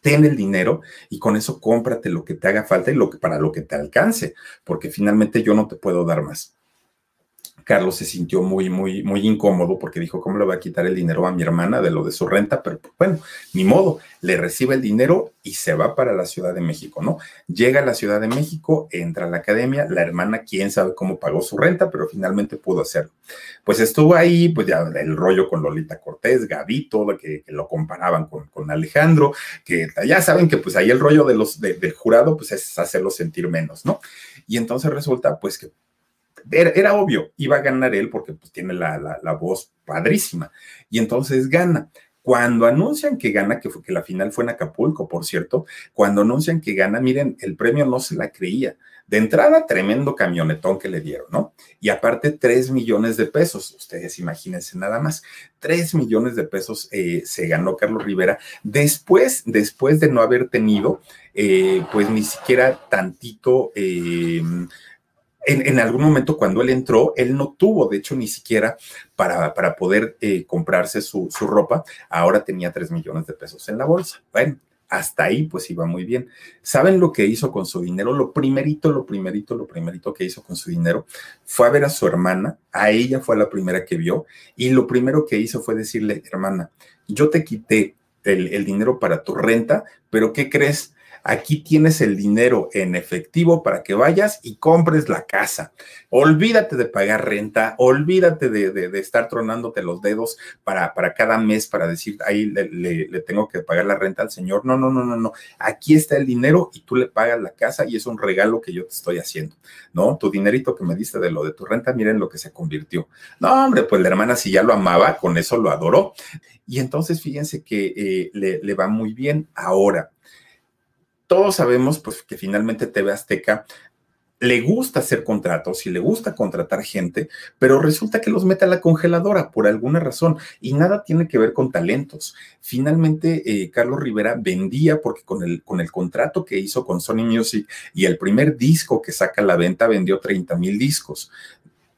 S2: ten el dinero y con eso cómprate lo que te haga falta y lo que, para lo que te alcance, porque finalmente yo no te puedo dar más. Carlos se sintió muy, muy, muy incómodo porque dijo, ¿cómo le voy a quitar el dinero a mi hermana de lo de su renta? Pero bueno, ni modo, le recibe el dinero y se va para la Ciudad de México, ¿no? Llega a la Ciudad de México, entra a la academia, la hermana, quién sabe cómo pagó su renta, pero finalmente pudo hacerlo. Pues estuvo ahí, pues ya el rollo con Lolita Cortés, Gavito, que, que lo comparaban con, con, Alejandro, que ya saben que pues ahí el rollo de los, del jurado, pues es hacerlo sentir menos, ¿no? Y entonces resulta pues que era, obvio, iba a ganar él porque pues tiene la, la, voz padrísima. Y entonces gana. Cuando anuncian que gana, que, fue, que la final fue en Acapulco, por cierto, cuando anuncian que gana, miren, el premio no se la creía. De entrada, tremendo camionetón que le dieron, ¿no? Y aparte, tres millones de pesos. Ustedes imagínense nada más. Tres millones de pesos eh, se ganó Carlos Rivera después, después de no haber tenido, eh, pues ni siquiera tantito. Eh, en, algún momento cuando él entró, él no tuvo, de hecho, ni siquiera para, para poder comprarse su, su, ropa. Ahora tenía tres millones de pesos en la bolsa. Bueno, hasta ahí pues iba muy bien. ¿Saben lo que hizo con su dinero? Lo primerito, lo primerito, lo primerito que hizo con su dinero fue a ver a su hermana, a ella fue la primera que vio, y lo primero que hizo fue decirle, hermana, yo te quité el, el dinero para tu renta, pero ¿qué crees? Aquí tienes el dinero en efectivo para que vayas y compres la casa. Olvídate de pagar renta, olvídate de, estar tronándote los dedos para, cada mes para decir, ahí le, tengo que pagar la renta al señor. No, no, no, no, no. Aquí está el dinero y tú le pagas la casa y es un regalo que yo te estoy haciendo, ¿no? Tu dinerito que me diste de lo de tu renta, miren lo que se convirtió. No, hombre, pues la hermana si ya lo amaba, con eso lo adoró. Y entonces fíjense que eh, le va muy bien ahora todos sabemos pues que finalmente TV Azteca le gusta hacer contratos y le gusta contratar gente, pero resulta que los mete a la congeladora por alguna razón y nada tiene que ver con talentos. Finalmente, eh, Carlos Rivera vendía porque con el, con el contrato que hizo con Sony Music y el primer disco que saca a la venta vendió 30 mil discos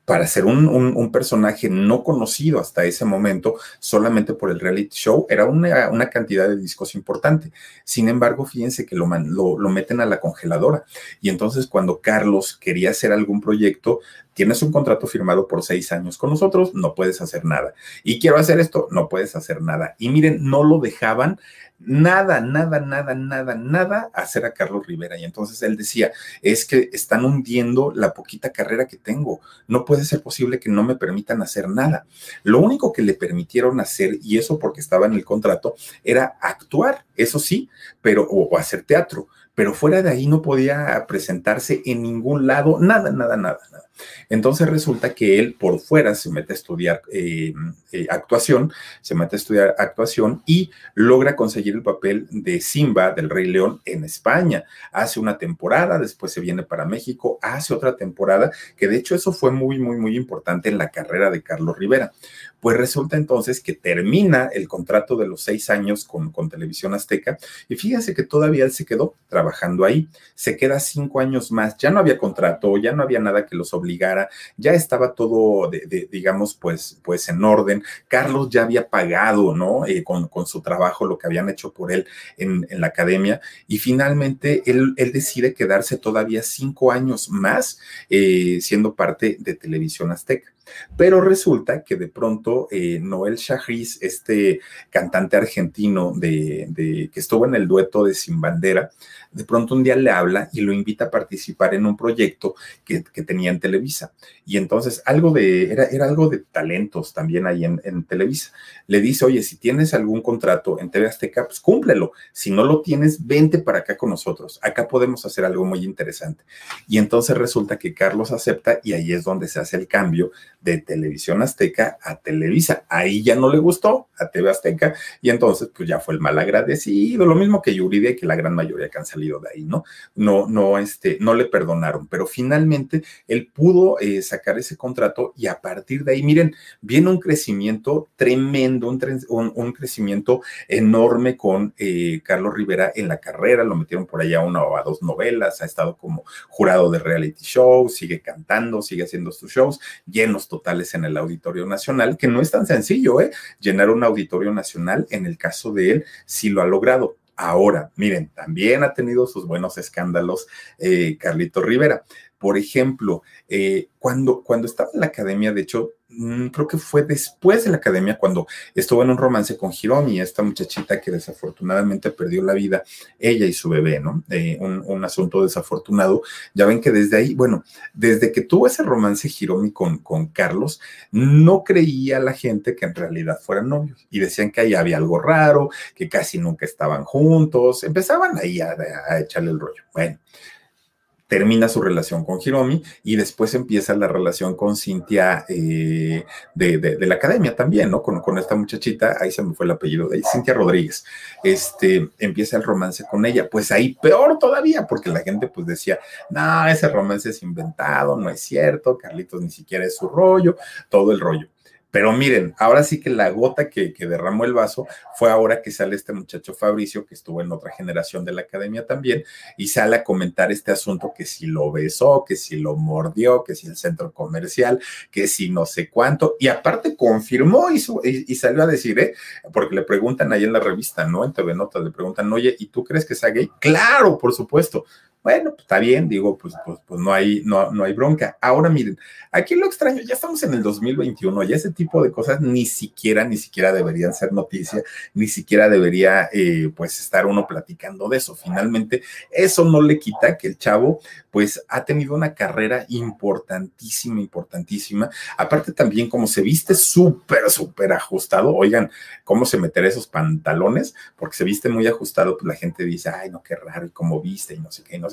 S2: para ser un, personaje no conocido hasta ese momento, solamente por el reality show, era una, cantidad de discos importante. Sin embargo, fíjense que lo, lo, lo, meten a la congeladora. Y entonces cuando Carlos quería hacer algún proyecto, tienes un contrato firmado por seis años con nosotros, no puedes hacer nada. Y quiero hacer esto, no puedes hacer nada. Y miren, no lo dejaban nada, nada, nada, nada, nada hacer a Carlos Rivera. Y entonces él decía, es que están hundiendo la poquita carrera que tengo. No puede ser posible que no me permitan hacer nada. Lo único que le permitieron hacer, y eso porque estaba en el contrato, era actuar, eso sí, pero, o, hacer teatro. Pero fuera de ahí no podía presentarse en ningún lado, nada, nada, nada, nada. Entonces resulta que él por fuera se mete a estudiar eh, eh, actuación, se mete a estudiar actuación y logra conseguir el papel de Simba del Rey León en España. Hace una temporada, después se viene para México, hace otra temporada, que de hecho eso fue muy, muy, muy importante en la carrera de Carlos Rivera. Pues resulta entonces que termina el contrato de los seis años con, con Televisión Azteca y fíjense que todavía él se quedó trabajando ahí, se queda cinco años más, ya no había contrato, ya no había nada que los obligara, ya estaba todo, de, digamos, pues, pues en orden. Carlos ya había pagado, ¿no? Eh, con, con, su trabajo, lo que habían hecho por él en, en la academia y finalmente él, él, decide quedarse todavía cinco años más eh, siendo parte de Televisión Azteca. Pero resulta que de pronto eh, Noel Shahriz, este cantante argentino de, que estuvo en el dueto de Sin Bandera, de pronto un día le habla y lo invita a participar en un proyecto que, tenía en Televisa. Y entonces algo de, era, era algo de talentos también ahí en, en, Televisa. Le dice, oye, si tienes algún contrato en TV Azteca, pues cúmplelo. Si no lo tienes, vente para acá con nosotros. Acá podemos hacer algo muy interesante. Y entonces resulta que Carlos acepta y ahí es donde se hace el cambio de Televisión Azteca a Televisa. Ahí ya no le gustó a TV Azteca y entonces pues ya fue el mal agradecido, lo mismo que Yuridia que la gran mayoría canceló de ahí, ¿no? No, no, este, no le perdonaron, pero finalmente él pudo eh, sacar ese contrato y a partir de ahí, miren, viene un crecimiento tremendo, un, un, crecimiento enorme con eh, Carlos Rivera en la carrera, lo metieron por allá una o a dos novelas, ha estado como jurado de reality show, sigue cantando, sigue haciendo sus shows, llenos totales en el Auditorio Nacional, que no es tan sencillo, ¿eh? Llenar un Auditorio Nacional, en el caso de él, sí lo ha logrado Ahora, miren, también ha tenido sus buenos escándalos eh, Carlito Rivera. Por ejemplo, eh, cuando, cuando estaba en la academia, de hecho, creo que fue después de la academia cuando estuvo en un romance con Hiromi, esta muchachita que desafortunadamente perdió la vida, ella y su bebé, ¿no? Eh, un, asunto desafortunado. Ya ven que desde ahí, bueno, desde que tuvo ese romance Hiromi con, con Carlos, no creía la gente que en realidad fueran novios y decían que ahí había algo raro, que casi nunca estaban juntos, empezaban ahí a echarle el rollo. Bueno termina su relación con Hiromi y después empieza la relación con Cintia eh, de, la academia también, ¿no? Con, con, esta muchachita, ahí se me fue el apellido de ahí, Cintia Rodríguez. Este, empieza el romance con ella. Pues ahí peor todavía, porque la gente pues decía, no, ese romance es inventado, no es cierto, Carlitos ni siquiera es su rollo, todo el rollo. Pero miren, ahora sí que la gota que, derramó el vaso fue ahora que sale este muchacho Fabricio, que estuvo en otra generación de la academia también, y sale a comentar este asunto que si lo besó, que si lo mordió, que si el centro comercial, que si no sé cuánto, y aparte confirmó y, y, salió a decir, ¿eh? porque le preguntan ahí en la revista, ¿no? En TV Notas, le preguntan, oye, ¿y tú crees que sea gay? Claro, por supuesto. Bueno, pues está bien, digo, pues, pues, pues no, hay, no, no hay bronca. Ahora miren, aquí lo extraño, ya estamos en el 2021, ya ese tipo de cosas ni siquiera, ni siquiera deberían ser noticia, ni siquiera debería, eh, pues, estar uno platicando de eso. Finalmente, eso no le quita que el chavo, pues, ha tenido una carrera importantísima, importantísima. Aparte también, como se viste súper, súper ajustado, oigan, cómo se meterá esos pantalones, porque se viste muy ajustado, pues la gente dice, ay, no, qué raro, y cómo viste, y no sé qué, y no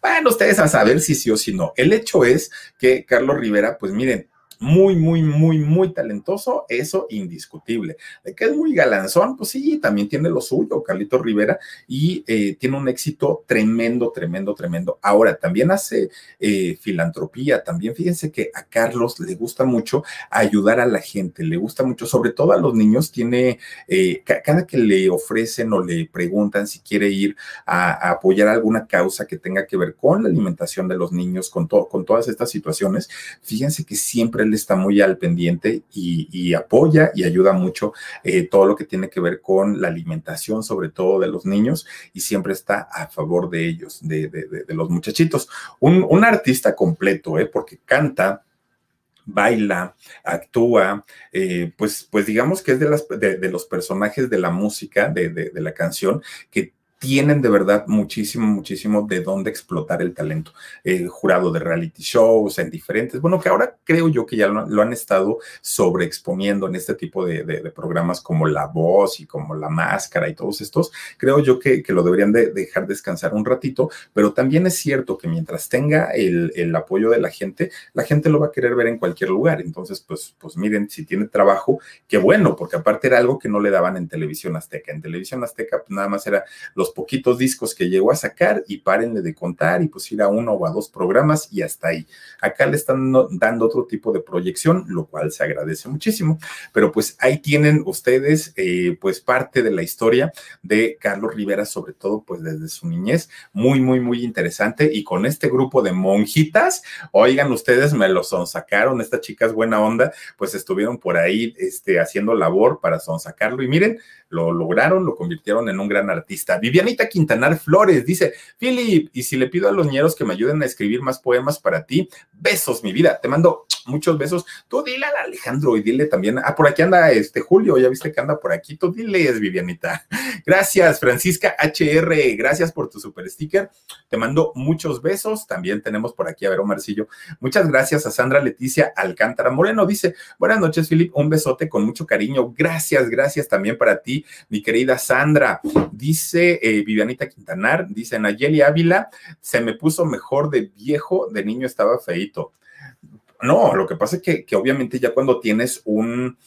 S2: Bueno, ustedes a saber si sí o si no. El hecho es que Carlos Rivera, pues miren, muy, muy, muy, muy talentoso, eso indiscutible. De que es muy galanzón, pues sí, también tiene lo suyo, Carlito Rivera, y eh, tiene un éxito tremendo, tremendo, tremendo. Ahora, también hace eh, filantropía, también fíjense que a Carlos le gusta mucho ayudar a la gente, le gusta mucho, sobre todo a los niños, tiene, eh, cada que le ofrecen o le preguntan si quiere ir a, apoyar alguna causa que tenga que ver con la alimentación de los niños, con, con todas estas situaciones, fíjense que siempre él está muy al pendiente y, apoya y ayuda mucho eh, todo lo que tiene que ver con la alimentación, sobre todo de los niños, y siempre está a favor de ellos, de, los muchachitos. Un, artista completo, ¿eh? porque canta, baila, actúa, eh, pues, pues digamos que es de, los personajes de la música, de, la canción, que tienen de verdad muchísimo, muchísimo de dónde explotar el talento. El jurado de reality shows en diferentes, bueno, que ahora creo yo que ya lo, han estado sobreexponiendo en este tipo de, programas como La Voz y como La Máscara y todos estos. Creo yo que, lo deberían de dejar descansar un ratito, pero también es cierto que mientras tenga el, el, apoyo de la gente, la gente lo va a querer ver en cualquier lugar. Entonces, pues, pues miren, si tiene trabajo, qué bueno, porque aparte era algo que no le daban en televisión azteca. En televisión azteca, pues nada más era los poquitos discos que llegó a sacar y párenle de contar y pues ir a uno o a dos programas y hasta ahí. Acá le están dando otro tipo de proyección, lo cual se agradece muchísimo. Pero pues ahí tienen ustedes eh, pues parte de la historia de Carlos Rivera, sobre todo pues desde su niñez, muy, muy, muy interesante. Y con este grupo de monjitas, oigan ustedes, me lo sonsacaron, estas chicas buena onda, pues estuvieron por ahí este, haciendo labor para sonsacarlo. Y miren, lo lograron, lo convirtieron en un gran artista. Vivianita Quintanar Flores dice, Philip, y si le pido a los ñeros que me ayuden a escribir más poemas para ti, besos, mi vida, te mando muchos besos. Tú dile a Alejandro y dile también, ah, por aquí anda este Julio, ya viste que anda por aquí, tú dile, es Vivianita. Gracias, Francisca HR, gracias por tu super sticker. Te mando muchos besos. También tenemos por aquí a ver, Omarcillo. Muchas gracias a Sandra Leticia Alcántara Moreno. Dice, buenas noches, Philip, un besote con mucho cariño. Gracias, gracias también para ti, mi querida Sandra. Dice eh, Vivianita Quintanar, dice Nayeli Ávila, se me puso mejor de viejo, de niño estaba feito. No, lo que pasa es que, obviamente ya cuando tienes un,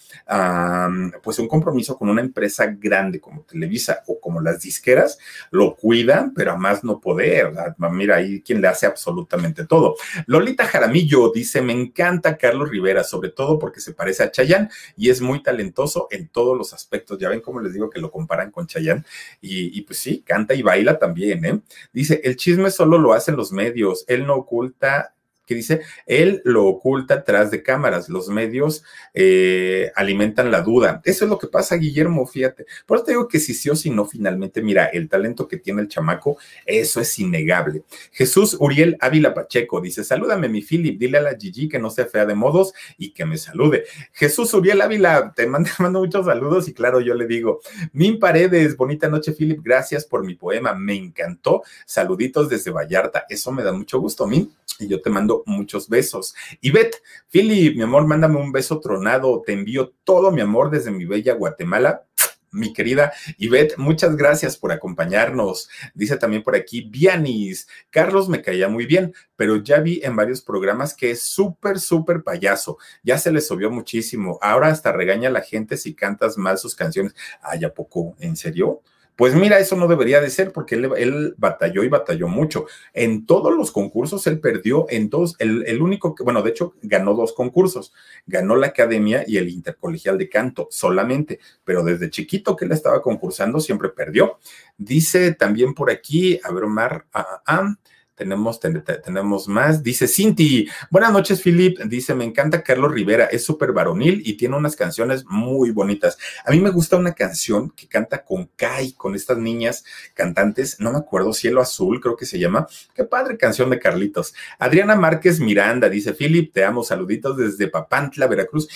S2: pues un compromiso con una empresa grande como Televisa o como las disqueras, lo cuidan, pero a más no poder. Mira, ahí quien le hace absolutamente todo. Lolita Jaramillo dice, me encanta Carlos Rivera, sobre todo porque se parece a Chayán y es muy talentoso en todos los aspectos. Ya ven cómo les digo que lo comparan con Chayán y, y pues sí, canta y baila también. ¿eh? Dice, el chisme solo lo hacen los medios, él no oculta que dice, él lo oculta atrás de cámaras, los medios eh, alimentan la duda. Eso es lo que pasa, Guillermo, fíjate. Por eso te digo que si sí o si no, finalmente, mira, el talento que tiene el chamaco, eso es innegable. Jesús Uriel Ávila Pacheco dice, salúdame mi Philip, dile a la Gigi que no sea fea de modos y que me salude. Jesús Uriel Ávila, te mando, mando muchos saludos y claro, yo le digo, Min Paredes, bonita noche, Philip, gracias por mi poema, me encantó. Saluditos desde Vallarta, eso me da mucho gusto, Min y yo te mando muchos besos. Y Bet, Philip, mi amor, mándame un beso tronado. Te envío todo mi amor desde mi bella Guatemala. mi querida Ivette, muchas gracias por acompañarnos. Dice también por aquí, Vianis, Carlos me caía muy bien, pero ya vi en varios programas que es súper, súper payaso. Ya se le subió muchísimo. Ahora hasta regaña a la gente si cantas mal sus canciones. Ay, ¿a poco? ¿En serio? Pues mira, eso no debería de ser porque él, batalló y batalló mucho. En todos los concursos él perdió, en todos, el, el, único que, bueno, de hecho ganó dos concursos, ganó la academia y el intercolegial de canto solamente, pero desde chiquito que él estaba concursando siempre perdió. Dice también por aquí, a ver, Omar, ah, ah, tenemos, tenemos más. Dice Cinti, buenas noches, Philip. Dice, me encanta Carlos Rivera, es súper varonil y tiene unas canciones muy bonitas. A mí me gusta una canción que canta con Kai, con estas niñas cantantes, no me acuerdo, Cielo Azul, creo que se llama. Qué padre canción de Carlitos. Adriana Márquez Miranda dice, Philip, te amo, saluditos desde Papantla, Veracruz.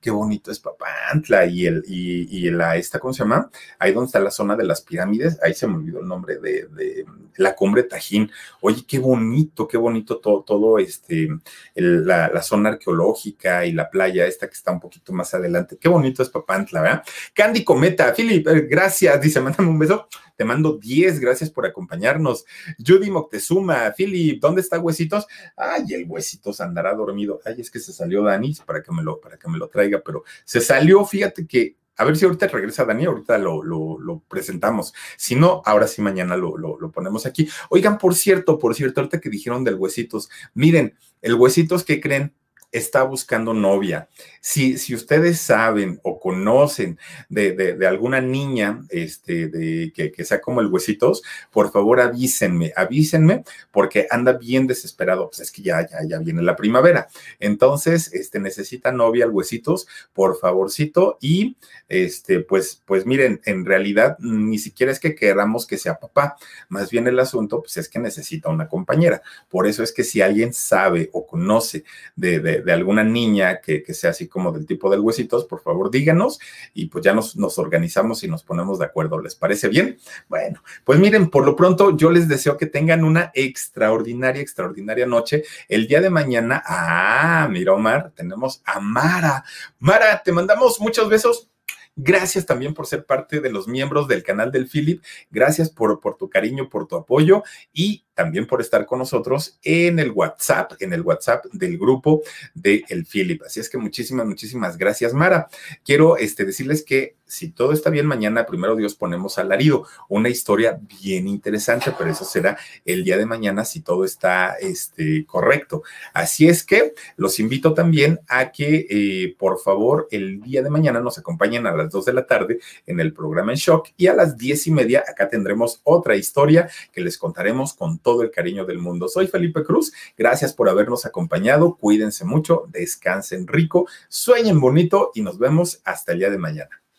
S2: Qué bonito es Papantla y el, y, la, esta, ¿cómo se llama? Ahí donde está la zona de las pirámides, ahí se me olvidó el nombre de, de la cumbre Tajín. Oye, qué bonito, qué bonito todo, todo este, la, zona arqueológica y la playa esta que está un poquito más adelante. Qué bonito es Papantla, ¿verdad? Candy Cometa, Philip, eh, gracias, dice, mándame un beso. Te mando 10, gracias por acompañarnos. Judy Moctezuma, Philip, ¿dónde está Huesitos? Ay, el Huesitos andará dormido. Ay, es que se salió Dani para que me lo, para que me lo traiga, pero se salió, fíjate que a ver si ahorita regresa Dani, ahorita lo, lo, presentamos. Si no, ahora sí mañana lo, lo, ponemos aquí. Oigan, por cierto, por cierto, ahorita que dijeron del Huesitos, miren, el Huesitos, ¿qué creen? Está buscando novia. Si, si ustedes saben o conocen de, de, alguna niña este, de, que, que, sea como el huesitos, por favor avísenme, avísenme, porque anda bien desesperado. Pues es que ya, ya, ya viene la primavera. Entonces, este, necesita novia el huesitos, por favorcito. Y este, pues, pues miren, en realidad ni siquiera es que queramos que sea papá. Más bien el asunto, pues es que necesita una compañera. Por eso es que si alguien sabe o conoce de de, alguna niña que, sea así como del tipo del huesitos, por favor díganos y pues ya nos, nos organizamos y nos ponemos de acuerdo. ¿Les parece bien? Bueno, pues miren, por lo pronto yo les deseo que tengan una extraordinaria, extraordinaria noche. El día de mañana, ah, mira Omar, tenemos a Mara. Mara, te mandamos muchos besos. Gracias también por ser parte de los miembros del canal del Philip. Gracias por, tu cariño, por tu apoyo y también por estar con nosotros en el WhatsApp, en el WhatsApp del grupo de El Philip. Así es que muchísimas, muchísimas gracias, Mara. Quiero este, decirles que si todo está bien, mañana, primero Dios, ponemos alarido, una historia bien interesante, pero eso será el día de mañana si todo está este, correcto. Así es que los invito también a que, eh, por favor, el día de mañana nos acompañen a las 2 de la tarde en el programa En Shock y a las diez y media acá tendremos otra historia que les contaremos con todo el cariño del mundo. Soy Felipe Cruz, gracias por habernos acompañado, cuídense mucho, descansen rico, sueñen bonito y nos vemos hasta el día de mañana.